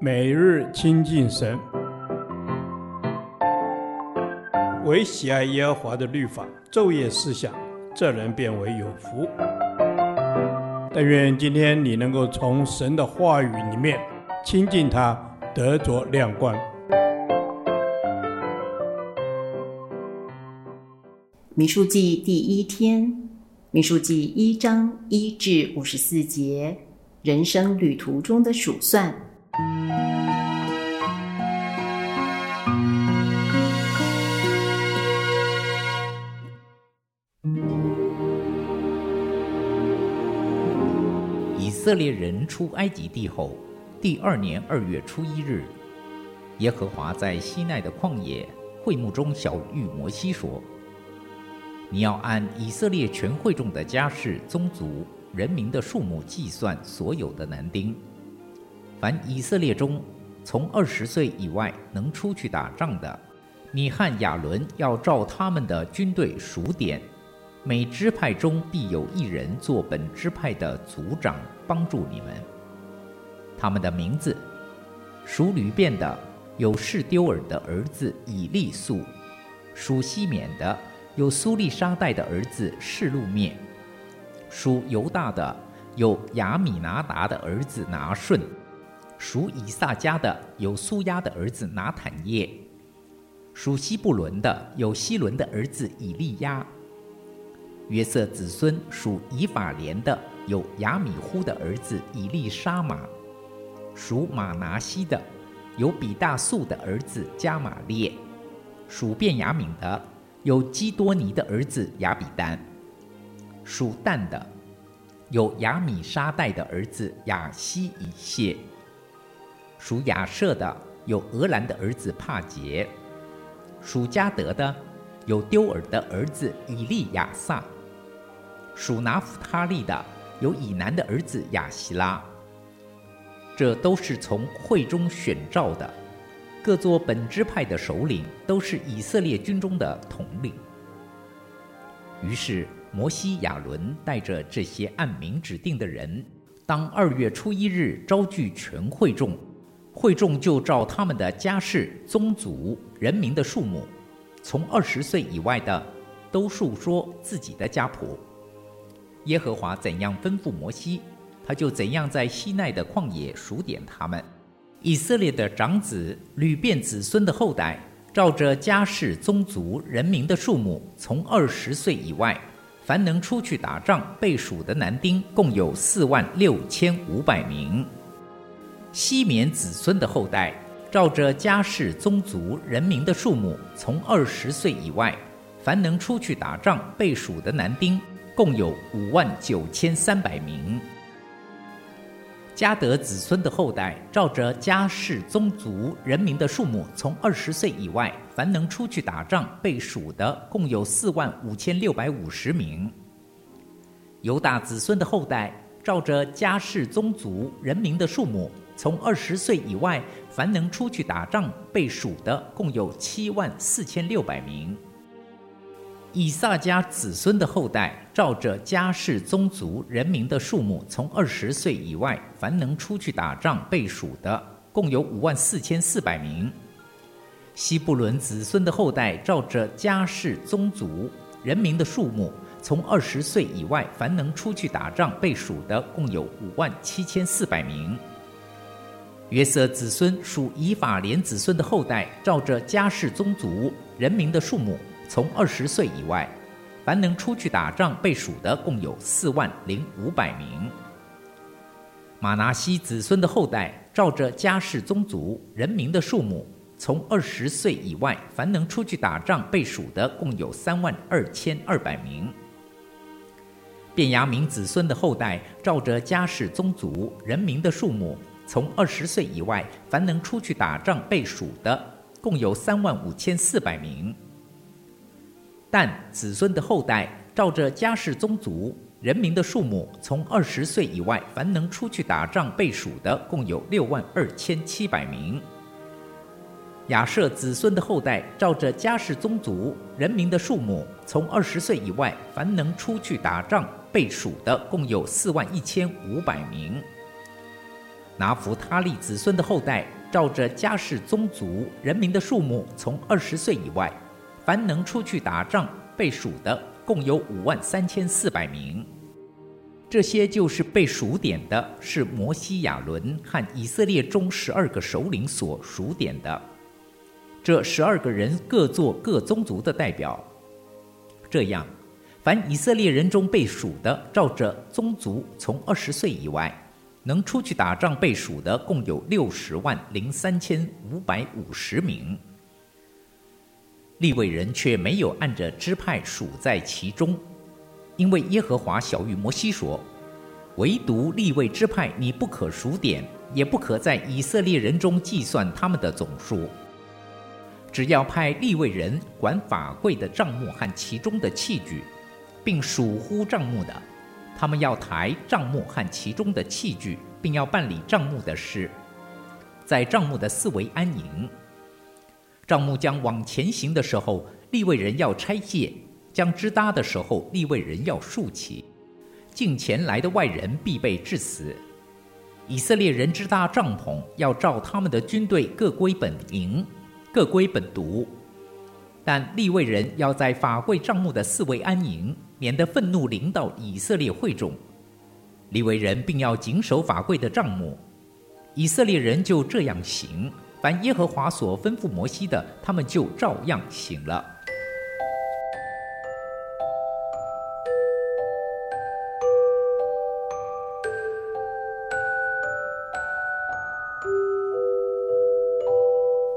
每日亲近神，唯喜爱耶和华的律法，昼夜思想，这人便为有福。但愿今天你能够从神的话语里面亲近他，得着亮光。民数记第一天，民数记一章一至五十四节，人生旅途中的数算。色列人出埃及地后，第二年二月初一日，耶和华在西奈的旷野会幕中晓諭摩西说：“你要按以色列全会众的家室、宗族、人民的数目计算所有的男丁。凡以色列中从二十岁以外能出去打仗的，你和亚伦要照他们的军队数点。”每支派中必有一人做本支派的族长，帮助你们。他们的名字：属流便的有示丢尔的儿子以利素；属西缅的有苏利沙代的儿子示录灭；属犹大的有亚米拿达的儿子拿顺；属以萨迦的有苏押的儿子拿坦业；属西布伦的有西伦的儿子以利押。约瑟子孙属以法莲的有亚米忽的儿子以利沙玛；属马拿西的有比大素的儿子加玛列；属便雅悯的有基多尼的儿子亚比丹；属但的有亚米沙代的儿子亚希以谢；属亚设的有俄兰的儿子帕杰；属加得的有丢尔的儿子以利亚撒。属拿弗他利的有以南的儿子亚希拉，这都是从会中选召的，各作本支派的首领，都是以色列军中的统领。于是摩西、亚伦带着这些按名指定的人，当二月初一日招聚全会众，会众就照他们的家世、宗族、人民的数目，从二十岁以外的，都述说自己的家谱。耶和华怎样吩咐摩西，他就怎样在西奈的旷野数点他们。以色列的长子、流便子孙的后代，照着家世、宗族、人民的数目，从二十岁以外，凡能出去打仗被数的男丁，共有四万六千五百名。西缅子孙的后代，照着家世、宗族、人民的数目，从二十岁以外，凡能出去打仗被数的男丁。共有五万九千三百名。迦得子孙的后代，照着家世、宗族、人民的数目，从二十岁以外，凡能出去打仗被数的，共有四万五千六百五十名。犹大子孙的后代，照着家世、宗族、人民的数目，从二十岁以外，凡能出去打仗被数的，共有七万四千六百名。以撒家子孙的后代，照着家世、宗族、人民的数目，从二十岁以外，凡能出去打仗被数的，共有五万四千四百名。西布伦子孙的后代，照着家世、宗族、人民的数目，从二十岁以外，凡能出去打仗被数的，共有五万七千四百名。约瑟子孙属以法莲子孙的后代，照着家世、宗族、人民的数目。从二十岁以外，凡能出去打仗被数的，共有四万零五百名。马拿西子孙的后代，照着家世、宗族、人民的数目，从二十岁以外，凡能出去打仗被数的，共有三万二千二百名。便雅悯子孙的后代，照着家世、宗族、人民的数目，从二十岁以外，凡能出去打仗被数的，共有三万五千四百名。但子孙的后代，照着家世、宗族、人民的数目，从二十岁以外，凡能出去打仗被数的，共有六万二千七百名。亚设子孙的后代，照着家世、宗族、人民的数目，从二十岁以外，凡能出去打仗被数的，共有四万一千五百名。拿弗他利子孙的后代，照着家世宗族人民的数目，从二十岁以外，凡能出去打仗被数的，共有五万三千四百名。这些就是被数点的，是摩西、亚伦和以色列中十二个首领所数点的。这十二个人各做各宗族的代表。这样，凡以色列人中被数的，照着宗族从二十岁以外，能出去打仗被数的，共有六十万零三千五百五十名。利未人却没有按着支派数在其中。因为耶和华晓諭摩西说：“唯独利未支派，你不可数点，也不可在以色列人中计算他们的总数。只要派利未人管法柜的帐目和其中的器具，并属乎帐目的，他们要抬帐幕和其中的器具，并要办理帐幕的事，在帐幕的四围安营。帐幕将往前行的时候，利未人要拆卸。”将支搭的时候，利未人要竖起，近前来的外人必被致死。以色列人支搭帐篷，要照他们的军队各归本营，各归本族。但利未人要在法柜帐幕的四围安营，免得愤怒临到以色列会众。利未人并要谨守法柜的帐目。以色列人就这样行，凡耶和华所吩咐摩西的，他们就照样行了。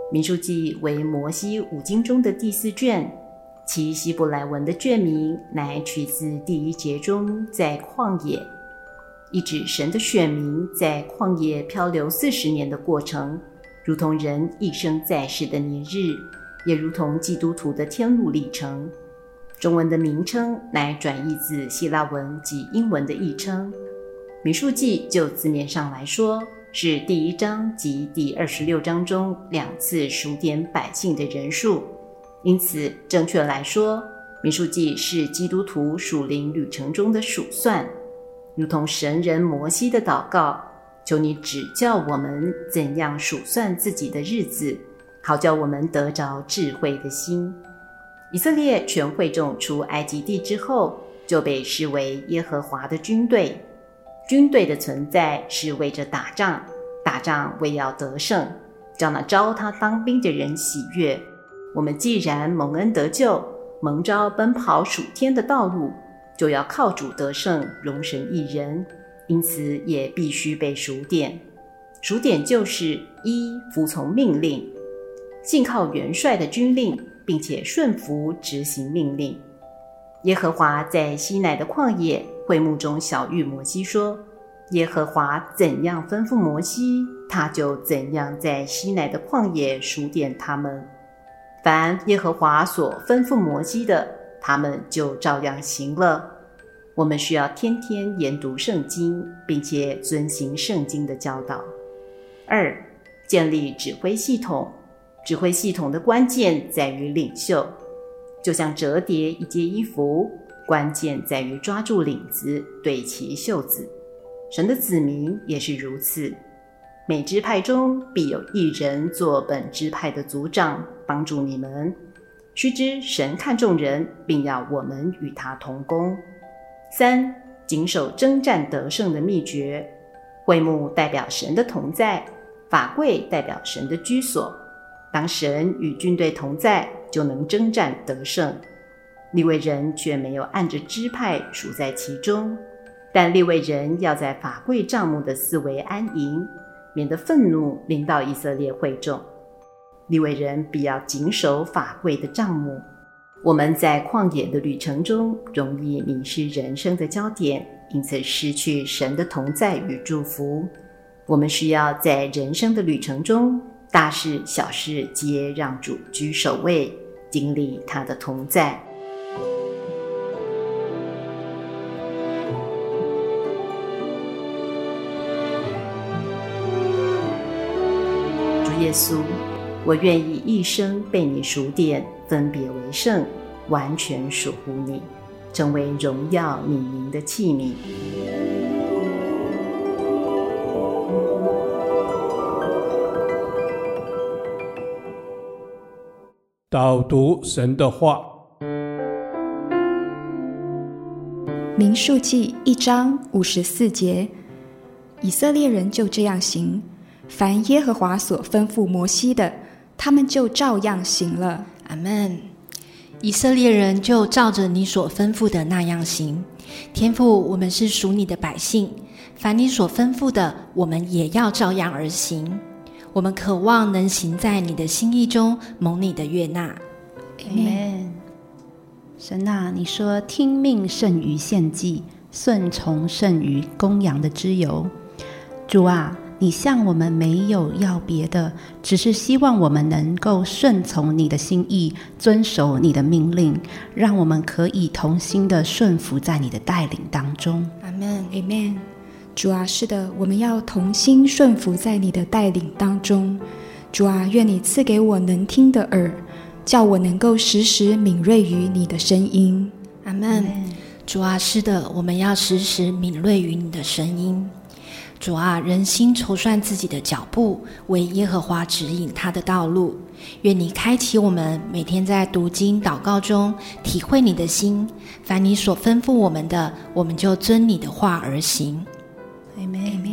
民数记为摩西五经中的第四卷，其希伯来文的卷名乃取自第一节中“在旷野”，意指神的选民在旷野漂流四十年的过程，如同人一生在世的年日，也如同基督徒的天路历程。中文的名称乃转译自希腊文及英文的译称。民数记就字面上来说，是第一章及第二十六章中两次数点百姓的人数，因此正确来说，民数记是基督徒属灵旅程中的数算，如同神人摩西的祷告：“求你指教我们怎样数算自己的日子，好叫我们得着智慧的心。”以色列全会众出埃及地之后，就被视为耶和华的军队。军队的存在是为着打仗，打仗为要得胜，叫那招他当兵的人喜悦。我们既然蒙恩得救，蒙召奔跑属天的道路，就要靠主得胜，荣神益人，因此也必须被数点。数点就是一服从命令，信靠元帅的军令，并且顺服执行命令。耶和华在西奈的旷野。会幕中晓諭摩西说：“耶和华怎样吩咐摩西，他就怎样在西奈的旷野数点他们。凡耶和华所吩咐摩西的，他们就照样行了。我们需要天天研读圣经，并且遵行圣经的教导。二、建立指挥系统。指挥系统的关键在于领袖，就像折叠一件衣服。”关键在于抓住领子，对齐袖子。神的子民也是如此。每支派中必有一人做本支派的族长，帮助你们。须知神看重人，并要我们与他同工。三、谨守征战得胜的秘诀。会幕代表神的同在，法柜代表神的居所。当神与军队同在，就能征战得胜。利未人却没有按着支派数在其中，但利未人要在法柜帐幕的四围安营，免得愤怒临到以色列会众。利未人必要谨守法柜的账目。我们在旷野的旅程中，容易迷失人生的焦点，因此失去神的同在与祝福。我们需要在人生的旅程中，大事小事皆让主居首位，经历他的同在。耶稣，我愿意一生被你数点，分别为圣，完全属乎你，成为荣耀你名的器皿。导读神的话，《民数记》一章五十四节：以色列人就这样行，凡耶和华所吩咐摩西的。他们就照样行了。阿门。以色列人就照着你所吩咐的那样行。天父，我们是属你的百姓，凡你所吩咐的，我们也要照样而行。我们渴望能行在你的心意中，蒙你的悦纳。阿门。神啊，你说听命胜于献祭，顺从胜于公羊的脂油。主啊，你向我们没有要别的，只是希望我们能够顺从你的心意，遵守你的命令，让我们可以同心的顺服在你的带领当中。阿门，阿门。主啊，是的，我们要同心顺服在你的带领当中。主啊，愿你赐给我能听的耳。叫我能够时时敏锐于你的声音，阿门。主啊，是的，我们要时时敏锐于你的声音。主啊，人心筹算自己的脚步，为耶和华指引他的道路。愿你开启我们，每天在读经祷告中体会你的心。凡你所吩咐我们的，我们就遵你的话而行。阿门。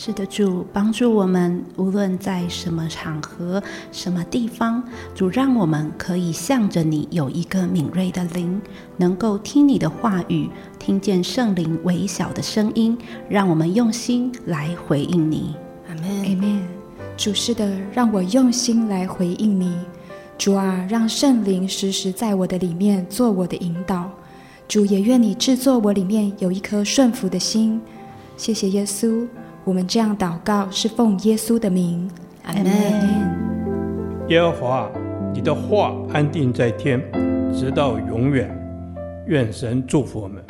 是的，主帮助我们，无论在什么场合、什么地方，主让我们可以向着你有一个敏锐的灵，能够听你的话语，听见圣灵微小的声音，让我们用心来回应你。阿门，阿门。主是的，让我用心来回应你。主啊，让圣灵时时在我的里面做我的引导。主也愿你制作我里面有一颗顺服的心。谢谢耶稣。我们这样祷告，是奉耶稣的名，阿门。耶和华，你的话安定在天，直到永远。愿神祝福我们。